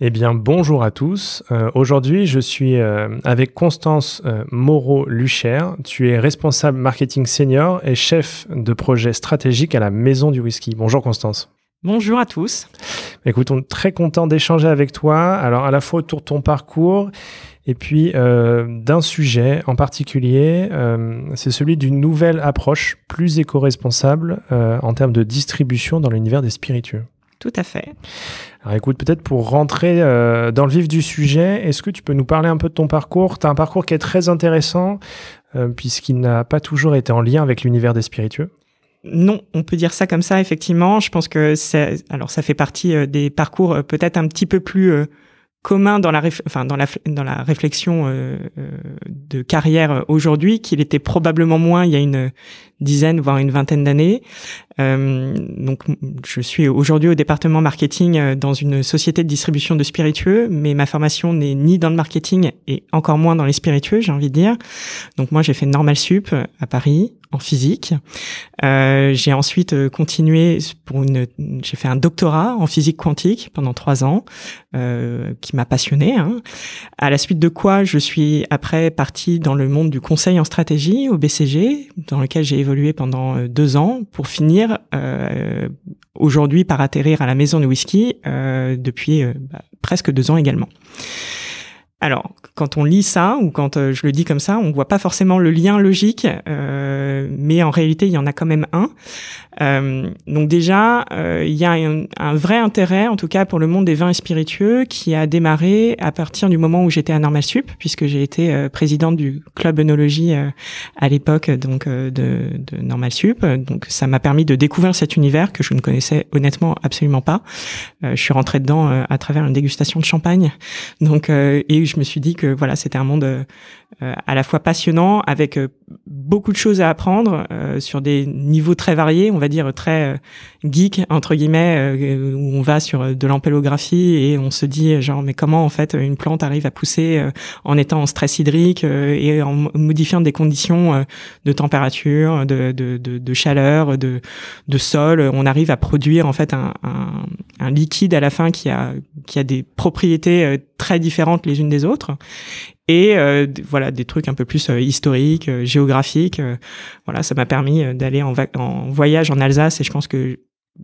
Eh bien, bonjour à tous. Euh, aujourd'hui, je suis euh, avec Constance euh, Moreau-Lucher. Tu es responsable marketing senior et chef de projet stratégique à la Maison du Whisky. Bonjour Constance. Bonjour à tous. Écoute, on est très content d'échanger avec toi. Alors, à la fois autour de ton parcours et puis d'un sujet en particulier, c'est celui d'une nouvelle approche plus éco-responsable en termes de distribution dans l'univers des spiritueux. Tout à fait. Alors écoute, peut-être pour rentrer euh, dans le vif du sujet, est-ce que tu peux nous parler un peu de ton parcours? Tu as un parcours qui est très intéressant, euh, puisqu'il n'a pas toujours été en lien avec l'univers des spiritueux? Non, on peut dire ça comme ça, effectivement. Je pense que alors ça fait partie euh, des parcours peut-être un petit peu plus commun dans la, enfin, dans la, dans la réflexion euh, euh, de carrière aujourd'hui qu'il était probablement moins il y a une dizaine voire une vingtaine d'années. Euh, donc je suis aujourd'hui au département marketing euh, dans une société de distribution de spiritueux, mais ma formation n'est ni dans le marketing et encore moins dans les spiritueux, j'ai envie de dire. Donc moi j'ai fait Normal Sup à Paris en physique. Euh, j'ai ensuite euh, continué pour une, j'ai fait un doctorat en physique quantique pendant trois ans, euh, qui m'a passionné. Hein. À la suite de quoi, je suis après partie dans le monde du conseil en stratégie au BCG, dans lequel j'ai évolué pendant euh, deux ans, pour finir aujourd'hui par atterrir à la maison de whisky depuis bah, presque deux ans également. Alors, quand on lit ça, ou quand euh, je le dis comme ça, on voit pas forcément le lien logique, euh, mais en réalité, il y en a quand même un. Euh, donc déjà, euh, il y a un, vrai intérêt, en tout cas pour le monde des vins spiritueux, qui a démarré à partir du moment où j'étais à Normal Sup, puisque j'ai été euh, présidente du club œnologie à l'époque donc de, de, Normal Sup. Donc ça m'a permis de découvrir cet univers que je ne connaissais honnêtement absolument pas. je suis rentrée dedans à travers une dégustation de champagne, donc et je me suis dit que voilà c'était un monde à la fois passionnant, avec beaucoup de choses à apprendre sur des niveaux très variés, dire très geek entre guillemets, où on va sur de l'ampélographie et on se dit genre mais comment en fait une plante arrive à pousser en étant en stress hydrique et en modifiant des conditions de température, de, de, chaleur, de, de sol, on arrive à produire en fait un, un, un liquide à la fin qui a qui a des propriétés très différentes les unes des autres et euh, voilà des trucs un peu plus euh, historiques, euh, géographiques. voilà, ça m'a permis d'aller en, en, voyage en Alsace et je pense que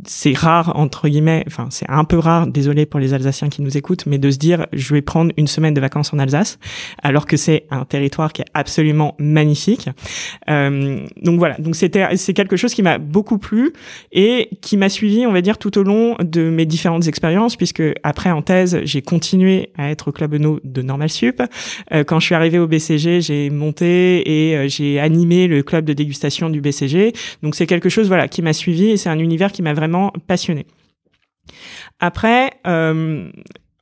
c'est rare entre guillemets, enfin c'est un peu rare, désolé pour les Alsaciens qui nous écoutent, mais de se dire je vais prendre une semaine de vacances en Alsace, alors que c'est un territoire qui est absolument magnifique. Euh, donc voilà, donc c'était c'est quelque chose qui m'a beaucoup plu et qui m'a suivi, on va dire, tout au long de mes différentes expériences, puisque après en thèse j'ai continué à être au club no de Normal Sup. Euh, quand je suis arrivé au BCG, j'ai monté et euh, j'ai animé le club de dégustation du BCG. Donc c'est quelque chose voilà qui m'a suivi et c'est un univers qui m'a vraiment vraiment passionné. Après, euh,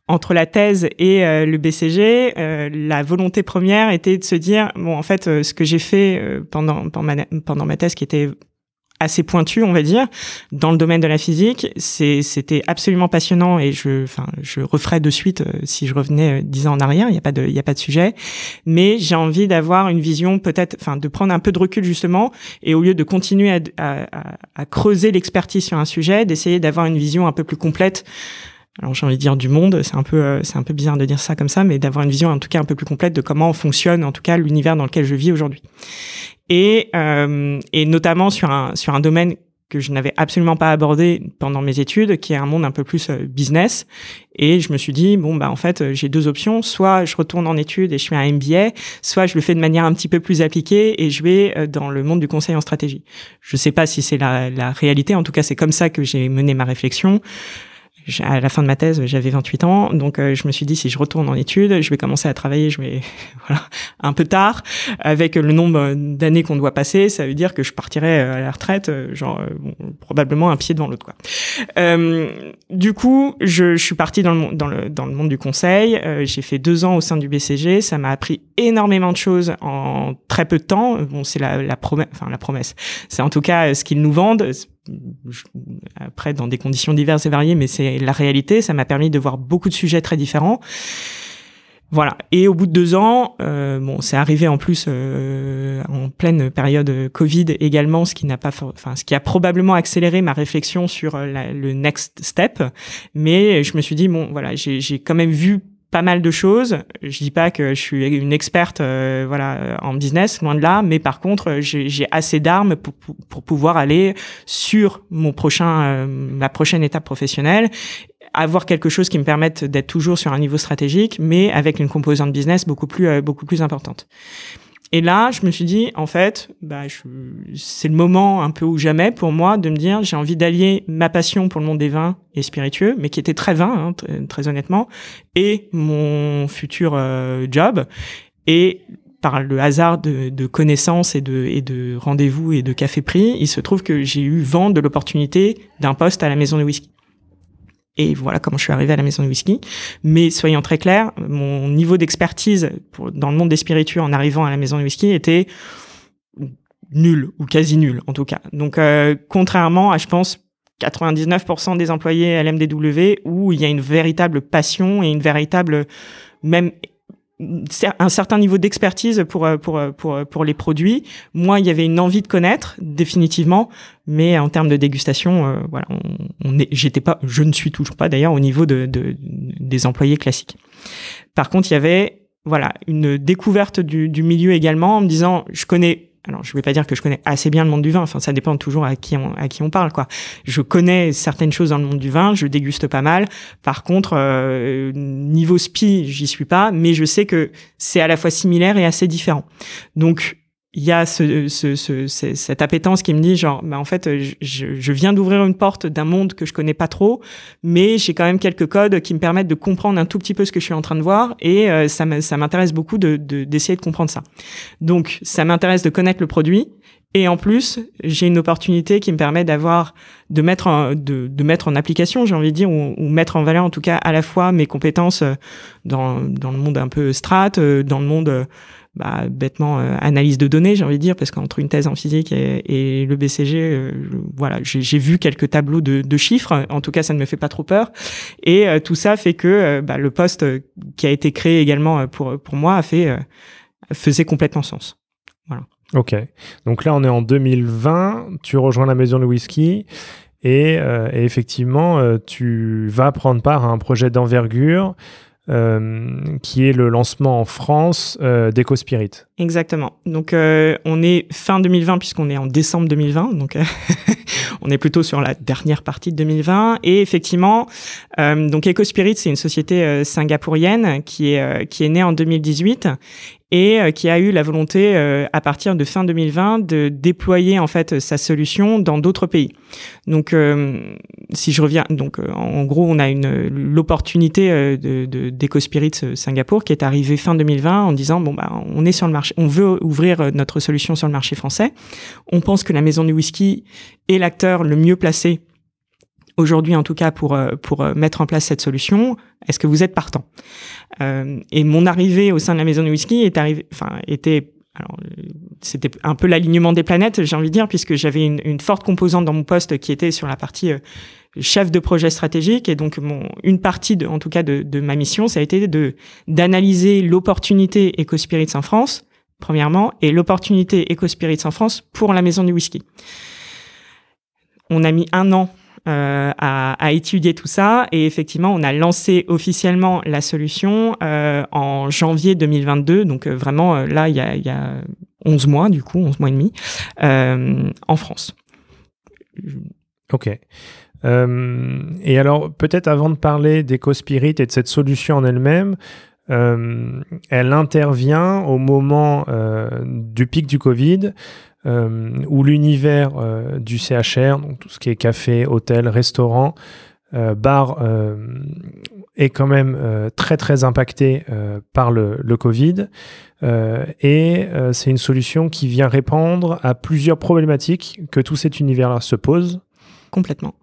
entre la thèse et euh, le BCG, euh, la volonté première était de se dire bon, en fait, ce que j'ai fait pendant pendant ma thèse, qui était assez pointu, on va dire, dans le domaine de la physique. C'était absolument passionnant et je, enfin, je referais de suite euh, si je revenais euh, dix ans en arrière. Il n'y a pas de, il y a pas de sujet. Mais j'ai envie d'avoir une vision peut-être, enfin, de prendre un peu de recul justement et au lieu de continuer à, à, à creuser l'expertise sur un sujet, d'essayer d'avoir une vision un peu plus complète alors j'ai envie de dire du monde, c'est un peu euh, c'est un peu bizarre de dire ça comme ça, mais d'avoir une vision en tout cas un peu plus complète de comment fonctionne en tout cas l'univers dans lequel je vis aujourd'hui et, euh, et notamment sur un, sur un domaine que je n'avais absolument pas abordé pendant mes études, qui est un monde un peu plus euh, business. Et je me suis dit, bon, bah, en fait, euh, j'ai deux options. Soit je retourne en études et je fais un MBA, soit je le fais de manière un petit peu plus appliquée et je vais euh, dans le monde du conseil en stratégie. Je sais pas si c'est la, la réalité. En tout cas, c'est comme ça que j'ai mené ma réflexion à la fin de ma thèse, j'avais 28 ans, donc euh, je me suis dit si je retourne en études, je vais commencer à travailler, je vais voilà un peu tard, avec le nombre d'années qu'on doit passer, ça veut dire que je partirai à la retraite, euh, genre euh, probablement un pied devant l'autre quoi. du coup, je, je, suis partie dans le, dans le dans le monde du conseil, j'ai fait deux ans au sein du BCG, ça m'a appris énormément de choses en très peu de temps. Bon, c'est la, la promesse, enfin la promesse, c'est en tout cas ce qu'ils nous vendent après dans des conditions diverses et variées, mais c'est la réalité. Ça m'a permis de voir beaucoup de sujets très différents. Voilà. Et au bout de deux ans, euh, bon, c'est arrivé en plus euh, en pleine période Covid également, ce qui n'a pas, enfin, ce qui a probablement accéléré ma réflexion sur euh, le next step. Mais je me suis dit bon, voilà, j'ai quand même vu pas mal de choses. Je dis pas que je suis une experte euh, voilà en business, loin de là, mais par contre, j'ai assez d'armes pour, pour, pouvoir aller sur mon prochain euh, ma prochaine étape professionnelle avoir quelque chose qui me permette d'être toujours sur un niveau stratégique, mais avec une composante business beaucoup plus euh, beaucoup plus importante. Et là, je me suis dit, en fait, bah, c'est le moment un peu ou jamais pour moi de me dire, j'ai envie d'allier ma passion pour le monde des vins et spiritueux, mais qui était très vin, hein, très, honnêtement, et mon futur euh, job. Et par le hasard de, de connaissances et de, et de rendez-vous et de café pris, il se trouve que j'ai eu vent de l'opportunité d'un poste à la maison de whisky. Et voilà comment je suis arrivé à la maison de whisky. Mais soyons très clairs, mon niveau d'expertise dans le monde des spiritueux en arrivant à la maison de whisky était nul ou quasi nul en tout cas. Donc euh, contrairement à je pense 99% des employés à l'MDW où il y a une véritable passion et une véritable même un certain niveau d'expertise pour, euh, pour, euh, pour, euh, pour les produits. Moi, il y avait une envie de connaître, définitivement, mais en termes de dégustation, voilà, on, est, j'étais pas, je ne suis toujours pas d'ailleurs au niveau de, de, des employés classiques. Par contre, il y avait, voilà, une découverte du, du milieu également en me disant, je connais alors je vais pas dire que je connais assez bien le monde du vin, enfin ça dépend toujours à qui on, à qui on parle quoi. Je connais certaines choses dans le monde du vin, je déguste pas mal. Par contre euh, niveau spi, j'y suis pas, mais je sais que c'est à la fois similaire et assez différent. Donc il y a ce, ce, ce, cette appétence qui me dit genre bah en fait je, je viens d'ouvrir une porte d'un monde que je connais pas trop mais j'ai quand même quelques codes qui me permettent de comprendre un tout petit peu ce que je suis en train de voir et euh, ça m'intéresse beaucoup de d'essayer de, comprendre ça. Donc ça m'intéresse de connaître le produit et en plus j'ai une opportunité qui me permet d'avoir de mettre en, de, de mettre en application j'ai envie de dire ou, ou, mettre en valeur en tout cas à la fois mes compétences euh, dans dans le monde un peu strat euh, dans le monde bah, bêtement euh, analyse de données, j'ai envie de dire, parce qu'entre une thèse en physique et, le BCG, euh, voilà, j'ai vu quelques tableaux de, chiffres. En tout cas, ça ne me fait pas trop peur. Et euh, tout ça fait que bah, le poste qui a été créé également pour pour moi a fait faisait complètement sens. Voilà. Ok. Donc là, on est en 2020. Tu rejoins la maison de whisky. Et, effectivement, tu vas prendre part à un projet d'envergure qui est le lancement en France euh, d'EcoSpirit. Exactement. Donc euh, on est fin 2020 puisqu'on est en décembre 2020, donc on est plutôt sur la dernière partie de 2020. Et effectivement, donc EcoSpirit c'est une société singapourienne qui est qui est née en 2018 et euh, qui a eu la volonté euh, à partir de fin 2020 de déployer en fait sa solution dans d'autres pays. Donc euh, si je reviens donc en gros on a une l'opportunité de d'EcoSpirit Singapour qui est arrivée fin 2020 en disant bon bah on est sur le marché on veut ouvrir notre solution sur le marché français. On pense que la maison du whisky l'acteur le mieux placé aujourd'hui en tout cas pour euh, euh, mettre en place cette solution Est-ce que vous êtes partant? Euh, Et mon arrivée au sein de la maison de whisky enfin était alors c'était un peu l'alignement des planètes, j'ai envie de dire, puisque j'avais une, forte composante dans mon poste qui était sur la partie chef de projet stratégique, et donc une partie de, en tout cas de, ma mission, ça a été d'analyser l'opportunité EcoSpirits en France, premièrement, et l'opportunité EcoSpirits en France pour la maison du whisky. On a mis un an euh, à, étudier tout ça. Et effectivement, on a lancé officiellement la solution euh, en janvier 2022. Donc euh, vraiment, là, il y a, il y a 11 mois, du coup, 11 mois et demi, en France. Ok. Et alors, peut-être avant de parler d'EcoSpirit et de cette solution en elle-même, elle intervient au moment du pic du Covid, où l'univers du CHR, donc tout ce qui est café, hôtel, restaurant, bar, est quand même très très impacté par le, le Covid. et c'est une solution qui vient répondre à plusieurs problématiques que tout cet univers-là se pose. Complètement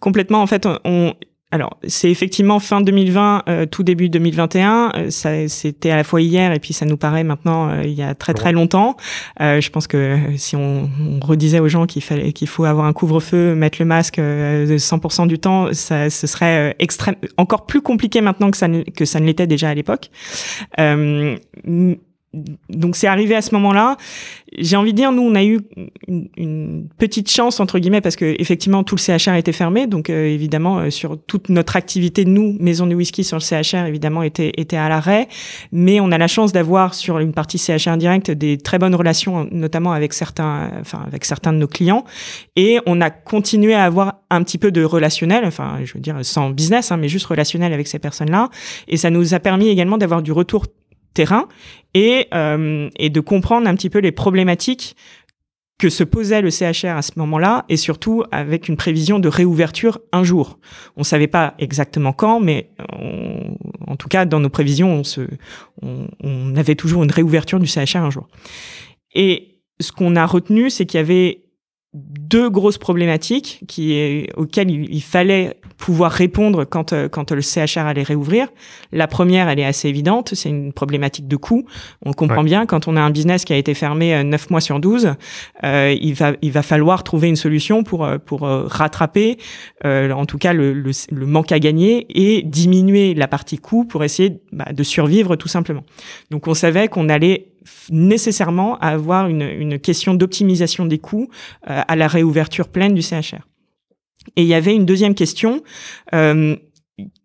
complètement. En fait, on, alors, c'est effectivement fin 2020, euh, tout début 2021. Euh, ça, c'était à la fois hier et puis ça nous paraît maintenant euh, il y a très très longtemps. je pense que si on, on redisait aux gens qu'il fallait qu'il faut avoir un couvre-feu, mettre le masque 100% du temps, ça, ce serait extrême, encore plus compliqué maintenant que ça ne, que ça ne l'était déjà à l'époque donc c'est arrivé à ce moment-là. J'ai envie de dire, nous, on a eu une, petite chance entre guillemets parce que effectivement tout le CHR était fermé, donc euh, évidemment euh, sur toute notre activité, nous, maison de whisky sur le CHR, évidemment était était à l'arrêt. Mais on a la chance d'avoir sur une partie CHR indirecte des très bonnes relations, notamment avec certains, enfin avec certains de nos clients, et on a continué à avoir un petit peu de relationnel, enfin je veux dire sans business, hein, mais juste relationnel avec ces personnes-là, et ça nous a permis également d'avoir du retour terrain et, euh, et de comprendre un petit peu les problématiques que se posait le CHR à ce moment-là, et surtout avec une prévision de réouverture un jour. On savait pas exactement quand, mais en tout cas, dans nos prévisions, on, on avait toujours une réouverture du CHR un jour. Et ce qu'on a retenu, c'est qu'il y avait deux grosses problématiques qui, auxquelles il, fallait pouvoir répondre quand, euh, quand le CHR allait réouvrir. La première, elle est assez évidente, c'est une problématique de coût. On comprend bien, quand on a un business qui a été fermé 9 euh, mois sur 12, euh, il, va, il va falloir trouver une solution pour, euh, pour rattraper, euh, en tout cas, le, le, le, manque à gagner et diminuer la partie coût pour essayer bah, de survivre tout simplement. Donc on savait qu'on allait nécessairement avoir une, une question d'optimisation des coûts euh, à la réouverture pleine du CHR. Et il y avait une deuxième question euh,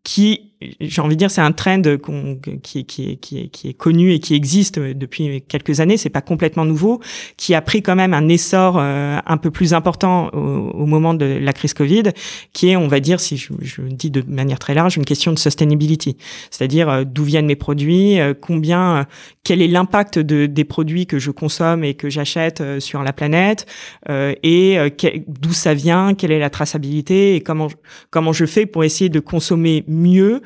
qui j'ai envie de dire, c'est un trend qui, qui, qui, est, qui est connu et qui existe depuis quelques années. C'est pas complètement nouveau, qui a pris quand même un essor euh, un peu plus important au, moment de la crise Covid, qui est, on va dire, si je, je dis de manière très large, une question de sustainability, c'est-à-dire euh, d'où viennent mes produits, euh, combien, quel est l'impact de, des produits que je consomme et que j'achète sur la planète, et d'où ça vient, quelle est la traçabilité et comment comment je fais pour essayer de consommer mieux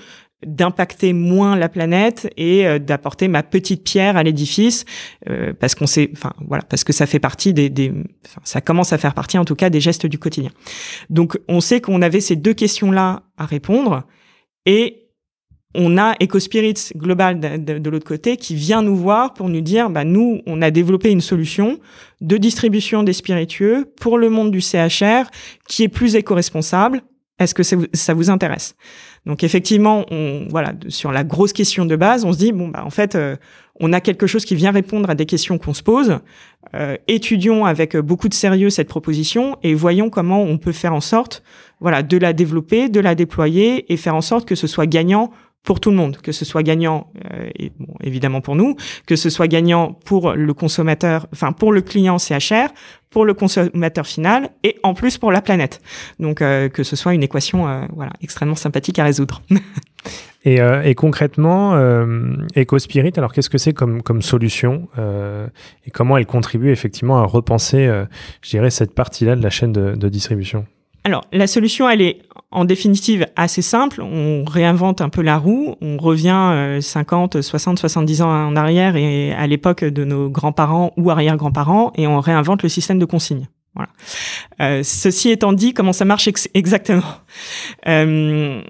d'impacter moins la planète et euh, d'apporter ma petite pierre à l'édifice euh, parce qu'on sait enfin voilà parce que ça fait partie des, des ça commence à faire partie en tout cas des gestes du quotidien. Donc on sait qu'on avait ces deux questions là à répondre et on a EcoSpirits Global de, de, l'autre côté qui vient nous voir pour nous dire bah nous on a développé une solution de distribution des spiritueux pour le monde du CHR qui est plus éco-responsable est-ce que ça vous intéresse? Donc effectivement, voilà, sur la grosse question de base, on se dit bon bah en fait, euh, on a quelque chose qui vient répondre à des questions qu'on se pose. Euh, étudions avec beaucoup de sérieux cette proposition et voyons comment on peut faire en sorte, voilà, de la développer, de la déployer et faire en sorte que ce soit gagnant pour tout le monde, que ce soit gagnant euh, et, bon, évidemment pour nous, que ce soit gagnant pour le consommateur, enfin pour le client CHR, pour le consommateur final et en plus pour la planète. Donc euh, que ce soit une équation euh, voilà extrêmement sympathique à résoudre. et, et, concrètement, EcoSpirit, alors qu'est-ce que c'est comme comme solution et comment elle contribue effectivement à repenser, je dirais, cette partie-là de la chaîne de, de distribution? Alors, la solution, elle est en définitive assez simple. On réinvente un peu la roue. On revient 50, 60, 70 ans en arrière et à l'époque de nos grands-parents ou arrière-grands-parents et on réinvente le système de consigne. Voilà. Euh, ceci étant dit, comment ça marche exactement? Euh,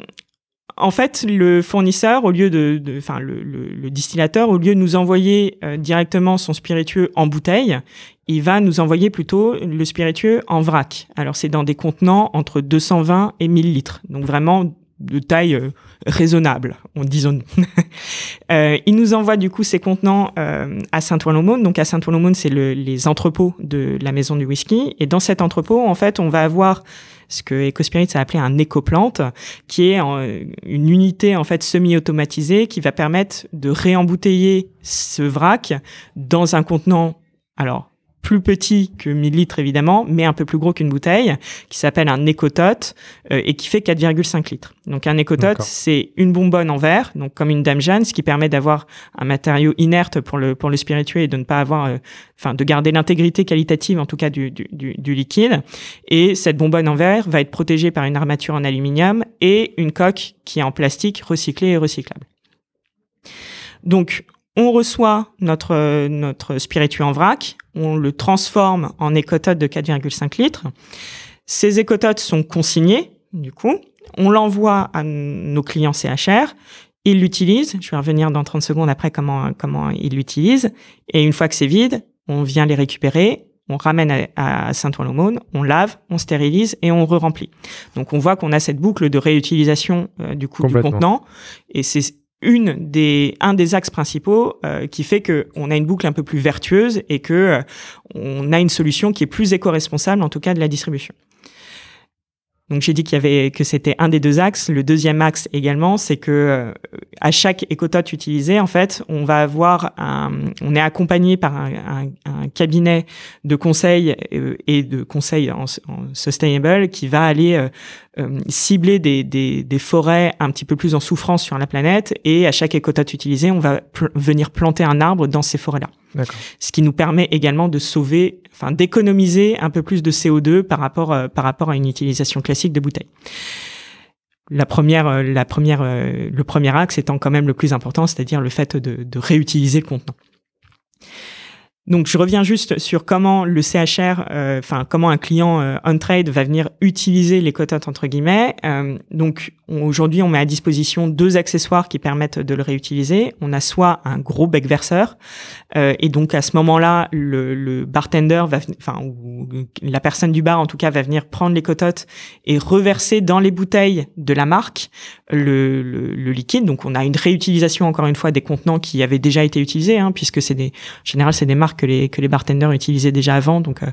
en fait, le fournisseur, au lieu de, enfin le, le, distillateur, au lieu de nous envoyer euh, directement son spiritueux en bouteille, il va nous envoyer plutôt le spiritueux en vrac. Alors c'est dans des contenants entre 220 et 1000 litres, donc vraiment de taille euh, raisonnable, on disons. euh, il nous envoie du coup ces contenants euh, à Saint-Ouen-l'Aumône. Donc à Saint-Ouen-l'Aumône, c'est le, les entrepôts de la maison du whisky. Et dans cet entrepôt, en fait, on va avoir ce que EcoSpirit a appelé un écoplante, qui est une unité en fait semi-automatisée qui va permettre de réembouteiller ce vrac dans un contenant alors plus petit que 1000 litres évidemment, mais un peu plus gros qu'une bouteille, qui s'appelle un écotote euh, et qui fait 4,5 litres. Donc un écotote, c'est une bonbonne en verre, donc comme une dame Jeanne, ce qui permet d'avoir un matériau inerte pour le pour le spiritueux et de ne pas avoir, euh, enfin de garder l'intégrité qualitative en tout cas du, du, du, du, liquide. Et cette bonbonne en verre va être protégée par une armature en aluminium et une coque qui est en plastique recyclé et recyclable. Donc on reçoit notre, notre spiritueux en vrac, on le transforme en écotote de 4,5 litres. Ces écototes sont consignés, du coup. On l'envoie à nos clients CHR. Ils l'utilisent. Je vais revenir dans 30 secondes après comment, comment ils l'utilisent. Et une fois que c'est vide, on vient les récupérer. On ramène à, Saint-Ouen-l'Aumône, on lave, on stérilise et on re-remplit. Donc on voit qu'on a cette boucle de réutilisation euh, du coup du contenant. Et c'est une des un des axes principaux euh, qui fait que on a une boucle un peu plus vertueuse et que euh, on a une solution qui est plus éco-responsable en tout cas de la distribution. Donc j'ai dit qu'il y avait que c'était un des deux axes. Le deuxième axe également, c'est que euh, à chaque écotote utilisé, en fait, on va avoir un, on est accompagné par un, un, un cabinet de conseil euh, et de conseil en, en, sustainable qui va aller euh, cibler des, des, des, forêts un petit peu plus en souffrance sur la planète. Et à chaque écotote utilisé, on va venir planter un arbre dans ces forêts-là. Ce qui nous permet également de sauver, enfin d'économiser un peu plus de CO2 par rapport euh, par rapport à une utilisation classique de bouteilles. La première, euh, la première, le premier axe étant quand même le plus important, c'est-à-dire le fait de, de réutiliser le contenant. Donc je reviens juste sur comment le CHR, euh, enfin comment un client euh, on trade va venir utiliser les cototes entre guillemets. Euh, donc aujourd'hui on met à disposition deux accessoires qui permettent de le réutiliser. On a soit un gros bec verseur euh, et donc à ce moment-là le, le, bartender va, enfin ou la personne du bar en tout cas va venir prendre les cototes et reverser dans les bouteilles de la marque le, le, le liquide. Donc on a une réutilisation encore une fois des contenants qui avaient déjà été utilisés hein, puisque c'est des, en général c'est des marques que les que les bartenders utilisaient déjà avant. Donc euh,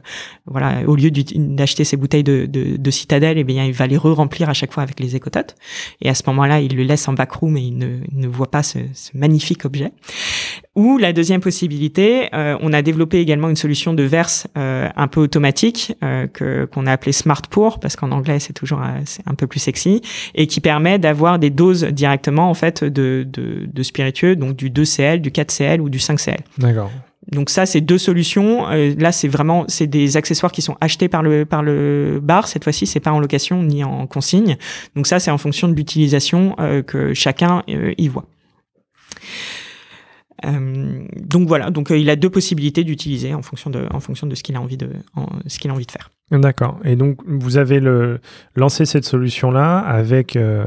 voilà, au lieu d'acheter ces bouteilles de, de, de citadelle, eh bien il va les re-remplir à chaque fois avec les écototes. Et à ce moment-là, il le laisse en backroom et il ne, ne voit pas ce, ce, magnifique objet. Ou la deuxième possibilité, euh, on a développé également une solution de verse euh, un peu automatique euh, que qu'on a appelé Smart Pour parce qu'en anglais c'est toujours c'est un peu plus sexy et qui permet d'avoir des doses directement en fait de, de, de spiritueux, donc du 2CL, du 4CL ou du 5CL. D'accord. Donc ça, c'est deux solutions. Euh, là, c'est vraiment c'est des accessoires qui sont achetés par le par le bar. Cette fois-ci, c'est pas en location ni en consigne. Donc ça, c'est en fonction de l'utilisation euh, que chacun euh, y voit. Euh, donc voilà, donc il a deux possibilités d'utiliser en fonction de en fonction de ce qu'il a envie de en, ce qu'il a envie de faire. D'accord. Et donc, vous avez le, lancé cette solution-là avec, euh,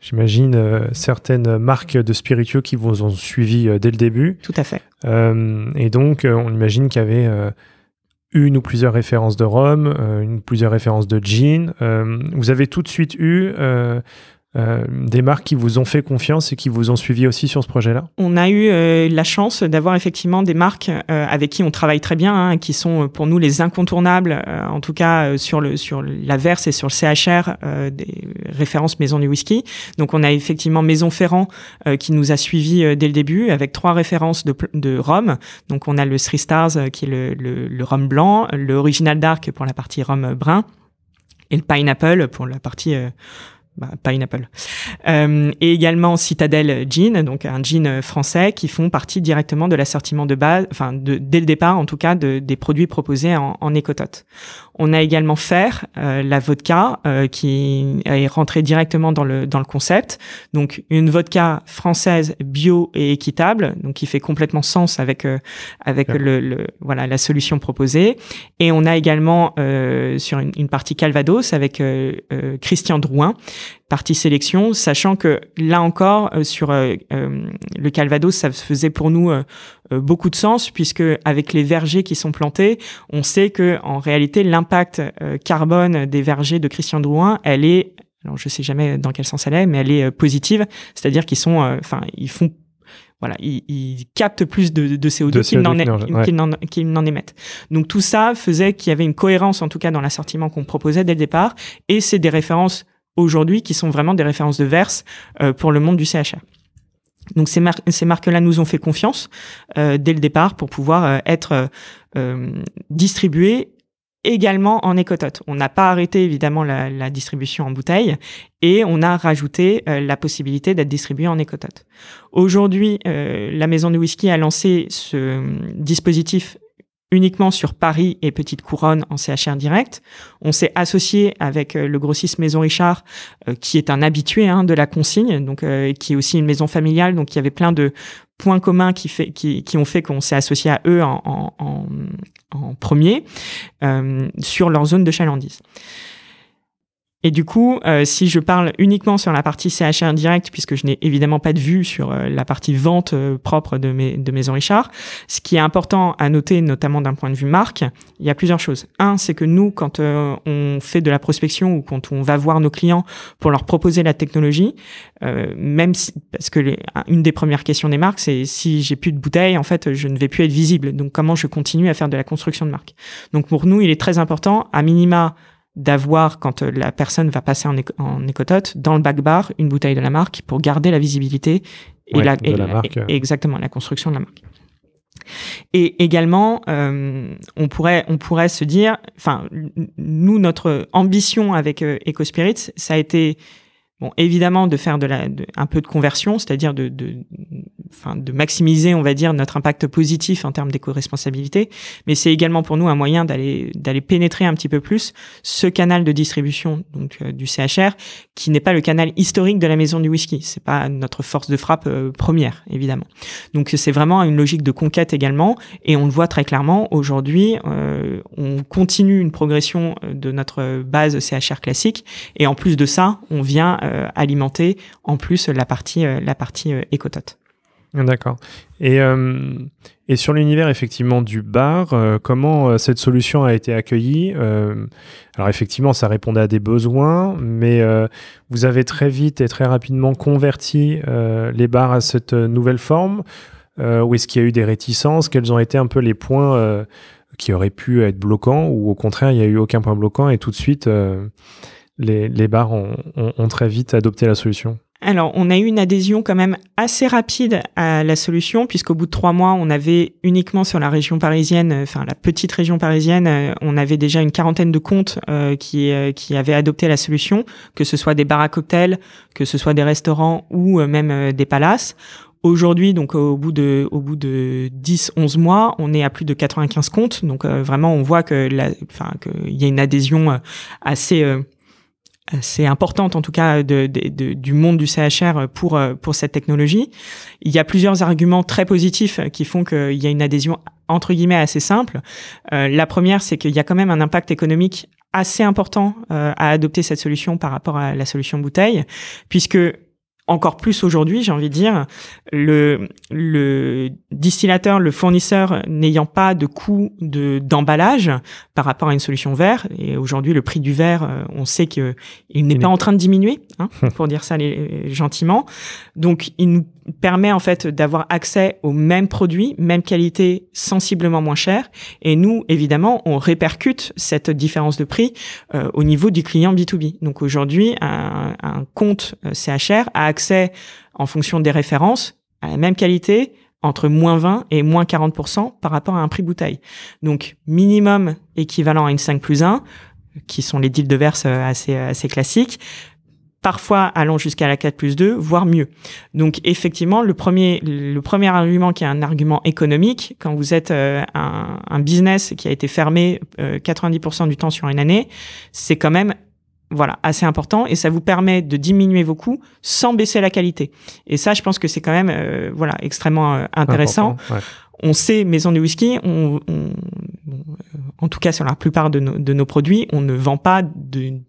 j'imagine, euh, certaines marques de spiritueux qui vous ont suivi euh, dès le début. Tout à fait. et donc, on imagine qu'il y avait une ou plusieurs références de rhum, une ou plusieurs références de gin. vous avez tout de suite eu euh, des marques qui vous ont fait confiance et qui vous ont suivi aussi sur ce projet-là? On a eu euh, la chance d'avoir effectivement des marques euh, avec qui on travaille très bien, hein, qui sont pour nous les incontournables, en tout cas sur le sur la Verse et sur le CHR, des références maison du whisky. Donc on a effectivement Maison Ferrand qui nous a suivis dès le début avec trois références de, de rhum. Donc on a le Three Stars qui est le, le, le rhum blanc, le Original Dark pour la partie rhum brun et le Pineapple pour la partie bah, Pineapple. Euh, et également Citadel Jean, donc un jean français qui font partie directement de l'assortiment de base, enfin de, dès le départ en tout cas de, des produits proposés en, en écotote. On a également Fer, euh, la vodka, euh, qui est rentrée directement dans le dans le concept. Donc une vodka française bio et équitable, donc qui fait complètement sens avec euh, avec le, le, voilà la solution proposée. Et on a également euh, sur une, une, partie Calvados avec Christian Drouin partie sélection, sachant que là encore euh, sur euh, euh, le Calvados, ça faisait pour nous beaucoup de sens puisque avec les vergers qui sont plantés, on sait que en réalité l'impact carbone des vergers de Christian Drouin, elle est alors je sais jamais dans quel sens elle est, mais elle est positive, c'est-à-dire qu'ils sont, enfin ils font voilà, ils, ils, captent plus de, de CO2 qu'ils n'en émettent. Donc tout ça faisait qu'il y avait une cohérence, en tout cas dans l'assortiment qu'on proposait dès le départ, et c'est des références aujourd'hui qui sont vraiment des références de verse euh, pour le monde du CHR. Donc ces, marques-là nous ont fait confiance euh, dès le départ pour pouvoir euh, être distribuées également en écotote. On n'a pas arrêté évidemment la, la, distribution en bouteille et on a rajouté la possibilité d'être distribué en écotote. Aujourd'hui, la maison de whisky a lancé ce dispositif uniquement sur Paris et Petite Couronne en CHR direct. On s'est associé avec euh, le grossiste Maison Richard, euh, qui est un habitué hein, de la consigne, donc euh, qui est aussi une maison familiale. Donc il y avait plein de points communs qui, fait, qui, qui ont fait qu'on s'est associé à eux en, en, en premier sur leur zone de chalandise. Et du coup, euh, si je parle uniquement sur la partie CHR direct, puisque je n'ai évidemment pas de vue sur euh, la partie vente euh, propre de, mes, de Maison Richard, ce qui est important à noter, notamment d'un point de vue marque, il y a plusieurs choses. Un, c'est que nous, quand on fait de la prospection ou quand on va voir nos clients pour leur proposer la technologie, même si, parce que les, une des premières questions des marques, c'est si j'ai plus de bouteilles, en fait, je ne vais plus être visible. Donc, comment je continue à faire de la construction de marque? Donc, pour nous, il est très important, à minima, d'avoir, quand euh, la personne va passer en, en, écotote, dans le back bar, une bouteille de la marque pour garder la visibilité et, la, marque. Euh. exactement la construction de la marque. Et également, euh, on pourrait on pourrait se dire, enfin, nous notre ambition avec euh, EcoSpirit, ça a été Bon, évidemment, de faire de la, un peu de conversion, c'est-à-dire de, de, de maximiser, on va dire, notre impact positif en termes d'éco-responsabilité, mais c'est également pour nous un moyen d'aller d'aller pénétrer un petit peu plus ce canal de distribution donc euh, du CHR, qui n'est pas le canal historique de la maison du whisky. C'est pas notre force de frappe euh, première, évidemment. Donc c'est vraiment une logique de conquête également, et on le voit très clairement aujourd'hui. Euh, on continue une progression de notre base CHR classique, et en plus de ça, on vient euh, alimenter en plus la partie euh, la partie euh, écotote. D'accord. Et, et sur l'univers effectivement du bar, comment cette solution a été accueillie Alors effectivement, ça répondait à des besoins, mais vous avez très vite et très rapidement converti les bars à cette nouvelle forme. ou est-ce qu'il y a eu des réticences? Quels ont été un peu les points qui auraient pu être bloquants ou au contraire, il n'y a eu aucun point bloquant et tout de suite les, les bars ont, très vite adopté la solution alors, on a eu une adhésion quand même assez rapide à la solution, puisqu'au bout de trois mois, on avait uniquement sur la région parisienne, euh, enfin la petite région parisienne, euh, on avait déjà une quarantaine de comptes euh, qui, qui avaient adopté la solution, que ce soit des bars à cocktails, que ce soit des restaurants ou même des palaces. Aujourd'hui, donc au bout de au bout de 10 11 mois, on est à plus de 95 comptes. Donc vraiment on voit que la enfin qu'il y a une adhésion assez assez importante en tout cas du monde du CHR pour pour cette technologie. Il y a plusieurs arguments très positifs qui font qu'il y a une adhésion entre guillemets assez simple. Euh, la première, c'est qu'il y a quand même un impact économique assez important euh, à adopter cette solution par rapport à la solution bouteille, puisque encore plus aujourd'hui, j'ai envie de dire, le, le distillateur, le fournisseur n'ayant pas de coût de d'emballage par rapport à une solution verre, et aujourd'hui le prix du verre, euh, on sait que il n'est pas en train de diminuer, hein, pour dire ça gentiment. Donc il nous permet en fait d'avoir accès aux mêmes produits, même qualité, sensiblement moins cher. Et nous, évidemment, on répercute cette différence de prix euh, au niveau du client B2B. Donc aujourd'hui, un, compte euh, CHR a accès, en fonction des références, à la même qualité entre moins 20 et moins 40% par rapport à un prix bouteille. Donc minimum équivalent à une 5 plus 1, qui sont les deals de verse euh, assez, assez classiques, parfois allant jusqu'à la 4 plus 2, voire mieux. Donc effectivement, le premier, le premier argument qui est un argument économique, quand vous êtes euh, un, un, business qui a été fermé 90% euh, du temps sur une année, c'est quand même voilà assez important et ça vous permet de diminuer vos coûts sans baisser la qualité. Et ça, je pense que c'est quand même euh, voilà extrêmement intéressant. On sait maison de whisky, on, on en tout cas sur la plupart de nos, produits, on ne vend pas de,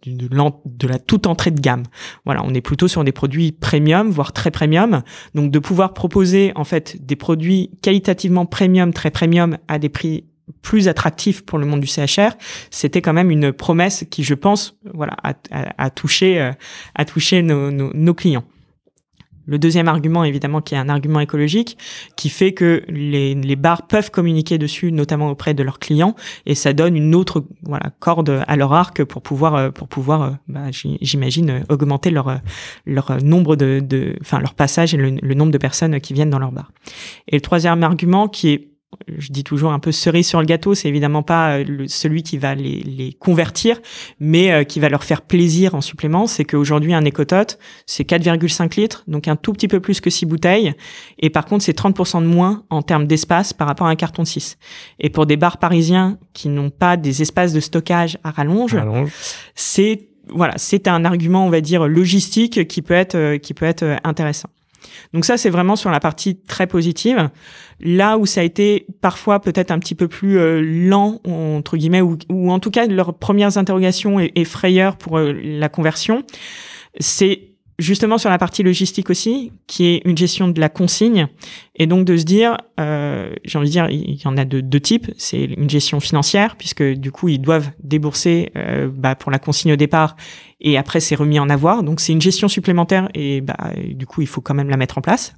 la toute entrée de gamme. Voilà, on est plutôt sur des produits premium, voire très premium. Donc de pouvoir proposer en fait des produits qualitativement premium, très premium à des prix plus attractifs pour le monde du CHR, c'était quand même une promesse qui, je pense, voilà, a, touché, a touché nos clients. Le deuxième argument, évidemment, qui est un argument écologique, qui fait que les, bars peuvent communiquer dessus, notamment auprès de leurs clients, et ça donne une autre voilà corde à leur arc pour pouvoir euh, pour pouvoir, euh, bah, j'imagine, augmenter leur leur nombre de, de enfin leur passage et le, le nombre de personnes qui viennent dans leur bar. Et le troisième argument, qui est je dis toujours un peu cerise sur le gâteau, c'est évidemment pas euh, celui qui va les, les convertir, mais euh, qui va leur faire plaisir en supplément, c'est qu'aujourd'hui un écotote, c'est 4,5 litres, donc un tout petit peu plus que 6 bouteilles, et par contre c'est 30% de moins en termes d'espace par rapport à un carton de 6. Et pour des bars parisiens qui n'ont pas des espaces de stockage à rallonge, c'est voilà, c'est un argument on va dire logistique qui peut être euh, qui peut être intéressant. Donc ça, c'est vraiment sur la partie très positive. Là où ça a été parfois peut-être un petit peu plus euh, lent, entre guillemets, ou, en tout cas leurs premières interrogations et, frayeurs pour euh, la conversion, c'est justement sur la partie logistique aussi, qui est une gestion de la consigne, et donc de se dire, euh, j'ai envie de dire, il y en a de deux types. C'est une gestion financière, puisque du coup ils doivent débourser euh, bah, pour la consigne au départ, et après c'est remis en avoir. Donc c'est une gestion supplémentaire, et bah, du coup il faut quand même la mettre en place.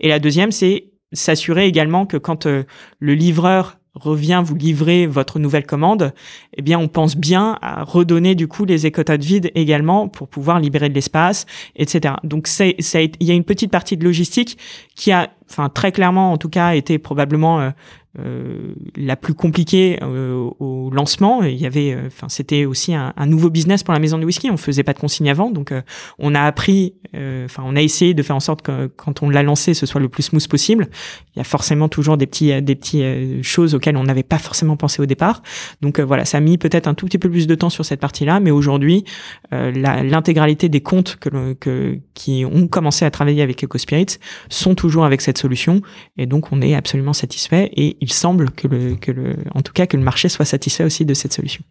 Et la deuxième, c'est s'assurer également que quand euh, le livreur revient vous livrer votre nouvelle commande, eh bien, on pense bien à redonner du coup les écototes vides également pour pouvoir libérer de l'espace, etc. Donc, c'est, il y a une petite partie de logistique qui a, enfin, très clairement, en tout cas, été probablement euh, euh, la plus compliquée euh, au lancement. Il y avait, euh, enfin, c'était aussi un, un, nouveau business pour la maison de whisky. On faisait pas de consigne avant, donc on a appris, enfin, on a essayé de faire en sorte que quand on l'a lancé, ce soit le plus smooth possible. Il y a forcément toujours des petits, des petits choses auxquelles on n'avait pas forcément pensé au départ. Donc voilà, ça a mis peut-être un tout petit peu plus de temps sur cette partie-là, mais aujourd'hui, l'intégralité des comptes que, que, qui ont commencé à travailler avec EcoSpirits sont toujours avec cette solution, et donc on est absolument satisfait et il semble que le, que le, en tout cas, que le marché soit satisfait aussi de cette solution.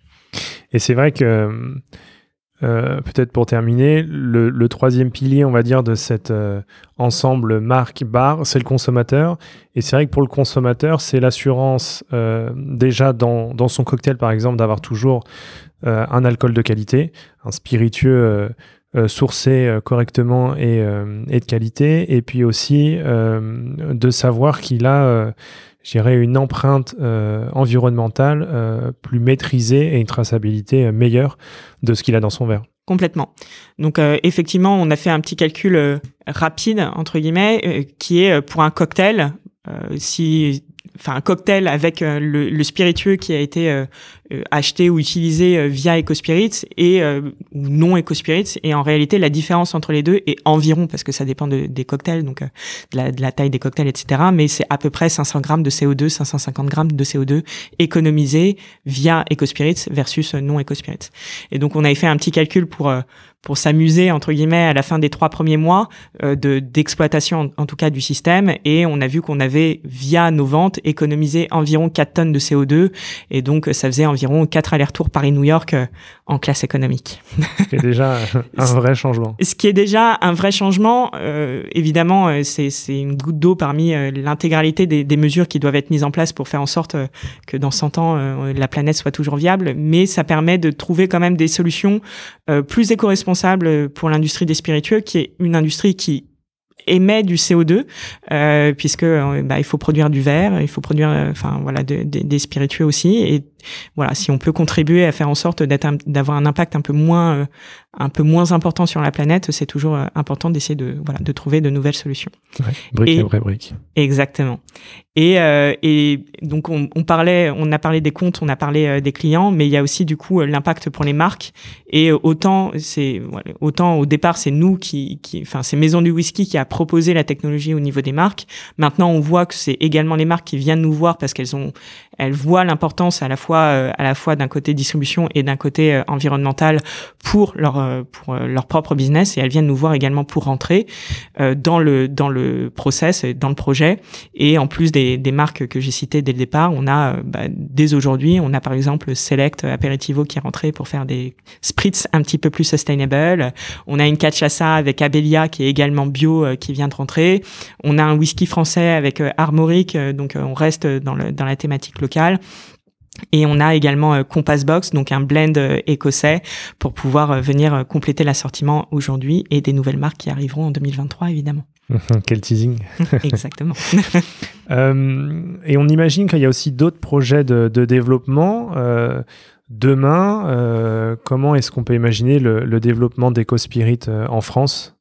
Et c'est vrai que, euh, peut-être pour terminer, le, troisième pilier, on va dire, de cet euh, ensemble marque-bar, c'est le consommateur. Et c'est vrai que pour le consommateur, c'est l'assurance euh, déjà dans, dans, son cocktail, par exemple, d'avoir toujours un alcool de qualité, un spiritueux sourcé correctement et, et, de qualité, et puis aussi de savoir qu'il a j'irais une empreinte euh, environnementale euh, plus maîtrisée et une traçabilité euh, meilleure de ce qu'il a dans son verre. Complètement. Donc effectivement, on a fait un petit calcul rapide entre guillemets qui est pour un cocktail. si enfin un cocktail avec le, spiritueux qui a été euh, euh, acheté ou utilisé via EcoSpirits et ou non EcoSpirits. Et en réalité la différence entre les deux est environ parce que ça dépend de, des cocktails donc de la, de la, taille des cocktails etc mais c'est à peu près 500 grammes de CO2 550 grammes de CO2 économisés via EcoSpirits versus non EcoSpirits. Et donc on avait fait un petit calcul pour pour s'amuser entre guillemets à la fin des trois premiers mois euh, de d'exploitation en, tout cas du système. Et on a vu qu'on avait via nos ventes économisé environ 4 tonnes de CO2 et donc ça faisait environ 4 allers-retours Paris-New York euh, en classe économique. Ce qui est déjà un vrai changement. Ce qui est déjà un vrai changement, euh, évidemment, euh, c'est une goutte d'eau parmi l'intégralité des, des, mesures qui doivent être mises en place pour faire en sorte que dans 100 ans, la planète soit toujours viable, mais ça permet de trouver quand même des solutions plus éco-responsables pour l'industrie des spiritueux, qui est une industrie qui émet du CO2 euh, puisque bah, il faut produire du verre, il faut produire enfin voilà des spiritueux aussi et voilà, si on peut contribuer à faire en sorte d'avoir un impact un peu moins euh, un peu moins important sur la planète, c'est toujours euh, important d'essayer de voilà de trouver de nouvelles solutions. Ouais, brique et, vraie brique. Exactement. Et euh, et donc on, on, parlait, on a parlé des comptes, on a parlé des clients, mais il y a aussi du coup l'impact pour les marques. Et autant c'est voilà, autant au départ c'est nous qui qui enfin c'est Maison du Whisky qui a proposé la technologie au niveau des marques. Maintenant on voit que c'est également les marques qui viennent nous voir parce qu'elles ont elles voient l'importance à la fois euh, à la fois d'un côté distribution et d'un côté euh, environnemental pour leur euh, pour leur propre business. Et elles viennent nous voir également pour rentrer dans le dans le process dans le projet. Et en plus des, des marques que j'ai citées dès le départ on a bah, dès aujourd'hui on a par exemple Select Aperitivo qui est rentré pour faire des spritz un petit peu plus sustainable. On a une cachaça avec Abelia qui est également bio qui vient de rentrer. On a un whisky français avec Armoric donc on reste dans le dans la thématique locale Et on a également Compass Box, donc un blend écossais pour pouvoir venir compléter l'assortiment aujourd'hui et des nouvelles marques qui arriveront en 2023 évidemment. Quel teasing. Exactement. et on imagine qu'il y a aussi d'autres projets de, développement. demain, comment est-ce qu'on peut imaginer le, le développement d'EcoSpirit en France?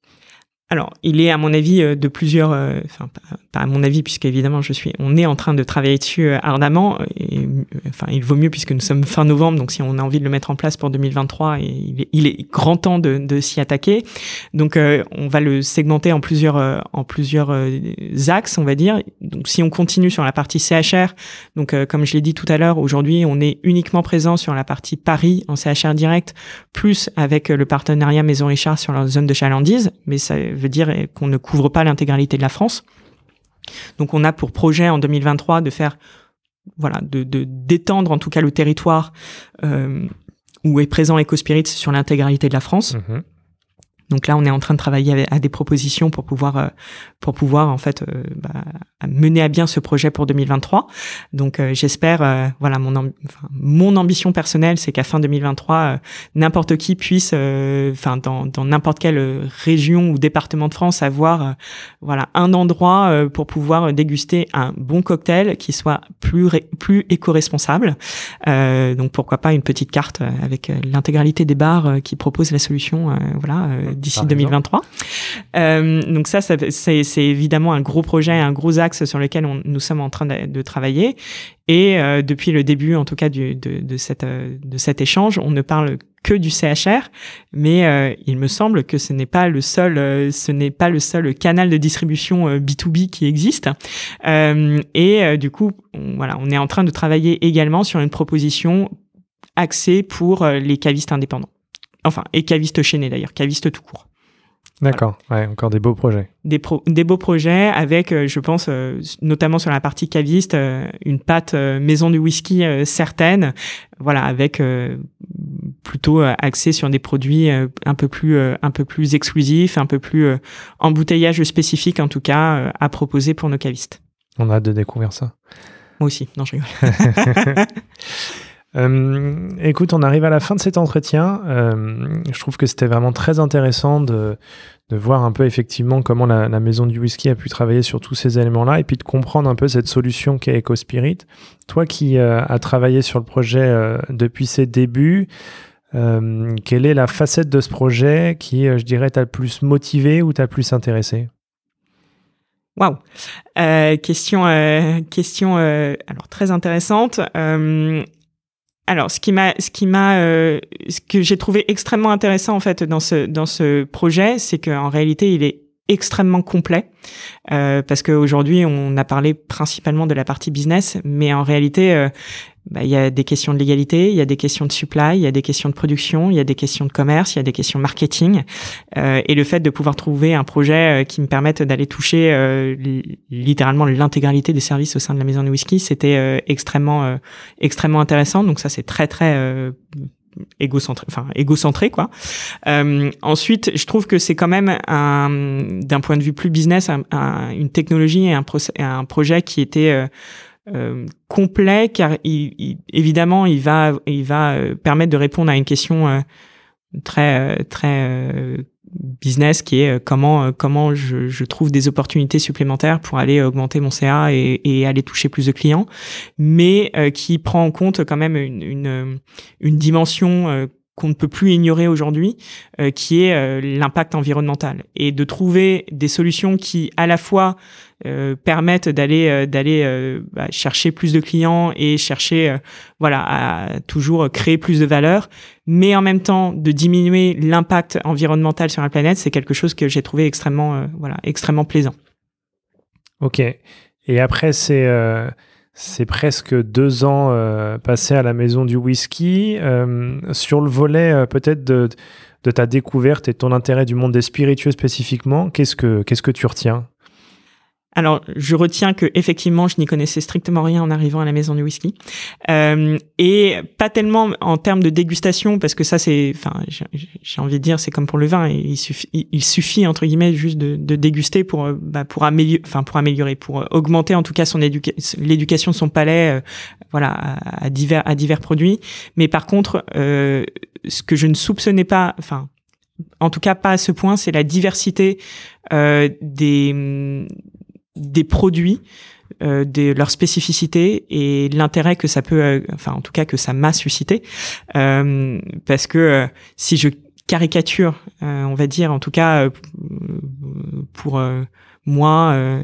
Alors, il est à mon avis euh, de plusieurs, euh, enfin pas à mon avis puisque évidemment je suis, on est en train de travailler dessus euh, ardemment. Et, enfin, il vaut mieux puisque nous sommes fin novembre, donc si on a envie de le mettre en place pour 2023, et il, est, grand temps de, de s'y attaquer. Donc, on va le segmenter en plusieurs, en plusieurs axes, on va dire. Donc, si on continue sur la partie CHR, donc comme je l'ai dit tout à l'heure, aujourd'hui on est uniquement présent sur la partie Paris en CHR direct, plus avec le partenariat Maison Richard sur la zone de chalandise, mais ça veut dire qu'on ne couvre pas l'intégralité de la France. Donc on a pour projet en 2023 de faire voilà de d'étendre en tout cas le territoire euh, où est présent EcoSpirit sur l'intégralité de la France. Mhm. Donc là, on est en train de travailler à des propositions pour pouvoir euh, pour pouvoir en fait euh, bah, mener à bien ce projet pour 2023. Donc euh, j'espère, voilà mon mon ambition personnelle, c'est qu'à fin 2023, n'importe qui puisse, enfin dans dans n'importe quelle région ou département de France, avoir voilà un endroit pour pouvoir déguster un bon cocktail qui soit plus plus éco-responsable. donc pourquoi pas une petite carte avec l'intégralité des bars qui proposent la solution, voilà d'ici 2023. Euh, donc ça, c'est évidemment un gros projet, un gros axe sur lequel on, nous sommes en train de, travailler. Et euh, depuis le début, en tout cas, du, de, de, cette, de cet échange, on ne parle que du CHR, mais euh, il me semble que ce n'est pas le seul, euh, ce n'est pas le seul canal de distribution B2B qui existe. et du coup, on, voilà, on est en train de travailler également sur une proposition axée pour les cavistes indépendants. Enfin, et cavistes chaînés d'ailleurs, cavistes tout court. D'accord, ouais, encore des beaux projets. Des, des beaux projets avec, euh, je pense, euh, notamment sur la partie caviste, euh, une pâte maison du whisky certaine, voilà, avec plutôt axé sur des produits un peu plus un peu plus exclusifs, un peu plus embouteillage spécifique en tout cas à proposer pour nos cavistes. On a hâte de découvrir ça. Moi aussi, non je rigole. Euh, écoute, on arrive à la fin de cet entretien. Euh, je trouve que c'était vraiment très intéressant de, voir un peu effectivement comment la, maison du whisky a pu travailler sur tous ces éléments-là et puis de comprendre un peu cette solution qu'est EcoSpirit. Toi qui euh, as travaillé sur le projet depuis ses débuts, quelle est la facette de ce projet qui, je dirais, t'a le plus motivé ou t'a le plus intéressé? Waouh, question, question, alors très intéressante. Alors, ce qui m'a, ce qui m'a, euh, ce que j'ai trouvé extrêmement intéressant en fait dans ce dans ce projet, c'est qu'en réalité, il est extrêmement complet euh, parce qu'aujourd'hui on a parlé principalement de la partie business, mais en réalité euh, bah, il y a des questions de légalité, il y a des questions de supply, il y a des questions de production, il y a des questions de commerce, il y a des questions marketing. Euh, et le fait de pouvoir trouver un projet euh, qui me permette d'aller toucher euh, littéralement l'intégralité des services au sein de la maison de whisky, c'était extrêmement extrêmement intéressant. Donc ça c'est très très égocentré, enfin égocentré quoi. Euh, ensuite, je trouve que c'est quand même un, d'un point de vue plus business, une technologie et un, projet qui était euh, complet car il, évidemment il va il va euh, permettre de répondre à une question euh, très très business qui est comment comment je, je, trouve des opportunités supplémentaires pour aller augmenter mon CA et, et aller toucher plus de clients, mais qui prend en compte quand même une, une, une dimension qu'on ne peut plus ignorer aujourd'hui, qui est l'impact environnemental, et de trouver des solutions qui à la fois euh, permettent d'aller euh, d'aller euh, bah, chercher plus de clients et chercher voilà à toujours créer plus de valeur. Mais en même temps de diminuer l'impact environnemental sur la planète c'est quelque chose que j'ai trouvé extrêmement voilà extrêmement plaisant. Ok. Et après c'est c'est presque deux ans passés à la maison du whisky. Sur le volet peut-être de de ta découverte et ton intérêt du monde des spiritueux spécifiquement, qu'est-ce que qu'est-ce que tu retiens? Alors, je retiens que effectivement, je n'y connaissais strictement rien en arrivant à la maison du whisky, euh, et pas tellement en termes de dégustation, parce que ça, c'est, enfin, j'ai envie de dire, c'est comme pour le vin, il suffit, il suffit entre guillemets juste de, déguster pour, euh, bah, pour améliorer, enfin, pour améliorer, pour augmenter en tout cas son l'éducation de son palais, euh, voilà, à, divers à divers produits. Mais par contre, euh, ce que je ne soupçonnais pas, enfin, en tout cas pas à ce point, c'est la diversité euh, des des produits, euh, de leur spécificité et l'intérêt que ça peut, euh, enfin en tout cas que ça m'a suscité, euh, parce que euh, si je caricature, on va dire en tout cas pour moi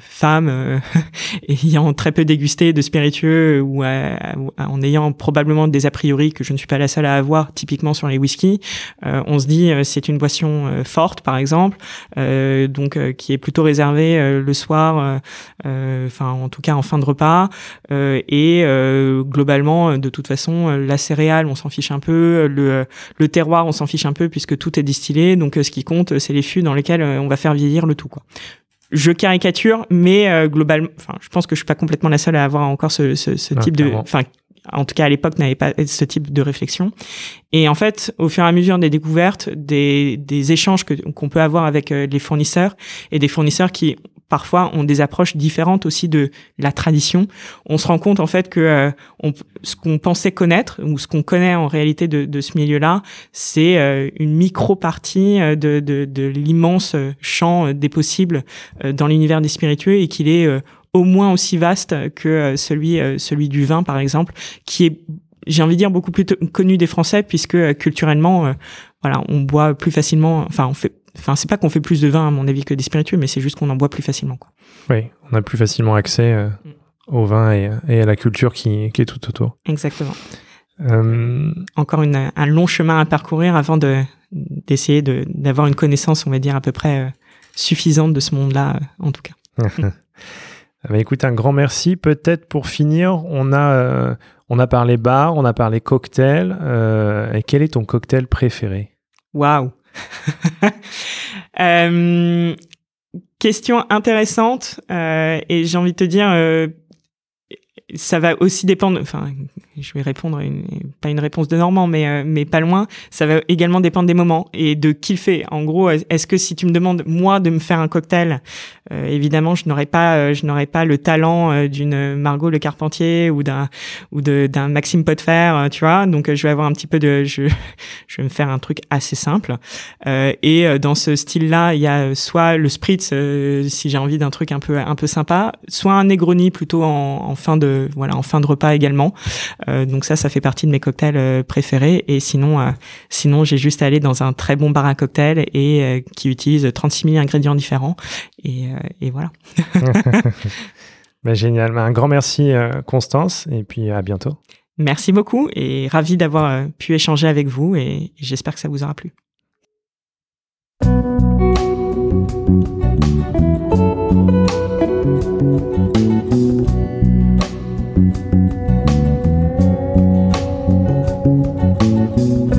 femme euh, ayant très peu dégusté de spiritueux ou en ayant probablement des a priori que je ne suis pas la seule à avoir typiquement sur les whiskies euh, on se dit euh, c'est une boisson forte par exemple donc qui est plutôt réservée le soir enfin en tout cas en fin de repas et globalement de toute façon la céréale on s'en fiche un peu le, le terroir on s'en fiche un peu puisque tout est distillé donc ce qui compte c'est les fûts dans lesquels on va faire vieillir le tout quoi je caricature, mais euh, globalement, enfin, je pense que je suis pas complètement la seule à avoir encore ce, ce, ce type de, enfin, en tout cas à l'époque n'avait pas ce type de réflexion. Et en fait, au fur et à mesure des découvertes, des, des échanges que qu'on peut avoir avec euh, les fournisseurs et des fournisseurs qui parfois ont des approches différentes aussi de la tradition. On se rend compte en fait que euh, ce qu'on pensait connaître ou ce qu'on connaît en réalité de, ce milieu-là, c'est euh, une micro-partie euh, de l'immense champ des possibles dans l'univers des spiritueux et qu'il est au moins aussi vaste que celui celui du vin par exemple, qui est j'ai envie de dire beaucoup plus connu des Français puisque culturellement voilà on boit plus facilement enfin on fait Enfin, c'est pas qu'on fait plus de vin, à mon avis, que des spiritueux, mais c'est juste qu'on en boit plus facilement. Quoi. Oui, on a plus facilement accès euh, mm. au vin et, à la culture qui, qui, est tout autour. Exactement. Euh... Encore une, un long chemin à parcourir avant de, d'essayer de, d'avoir une connaissance, on va dire, à peu près euh, suffisante de ce monde-là, en tout cas. Ah bah, écoute, un grand merci. Peut-être pour finir, on a, on a parlé bar, on a parlé cocktail. et quel est ton cocktail préféré? Waouh euh, question intéressante euh, et j'ai envie de te dire, euh, ça va aussi dépendre. Enfin, je vais répondre pas une réponse de Normand, mais euh, mais pas loin. Ça va également dépendre des moments et de qui le fait. En gros, est-ce que si tu me demandes moi de me faire un cocktail, euh, évidemment, je n'aurais pas euh, je n'aurais pas le talent d'une Margot Le Carpentier ou d'un ou d'un Maxime Potfer, tu vois. Donc je vais avoir un petit peu de je vais me faire un truc assez simple. et dans ce style-là, il y a soit le spritz si j'ai envie d'un truc un peu un peu sympa, soit un Negroni plutôt en fin de voilà en fin de repas également. Euh, donc ça, ça fait partie de mes cocktails euh, préférés. Et sinon, euh, sinon j'ai juste allé dans un très bon bar à cocktails et qui utilise 36 000 ingrédients différents. Et, et voilà. bah, génial. Bah, un grand merci, Constance, et puis à bientôt. Merci beaucoup et ravi d'avoir pu échanger avec vous et j'espère que ça vous aura plu.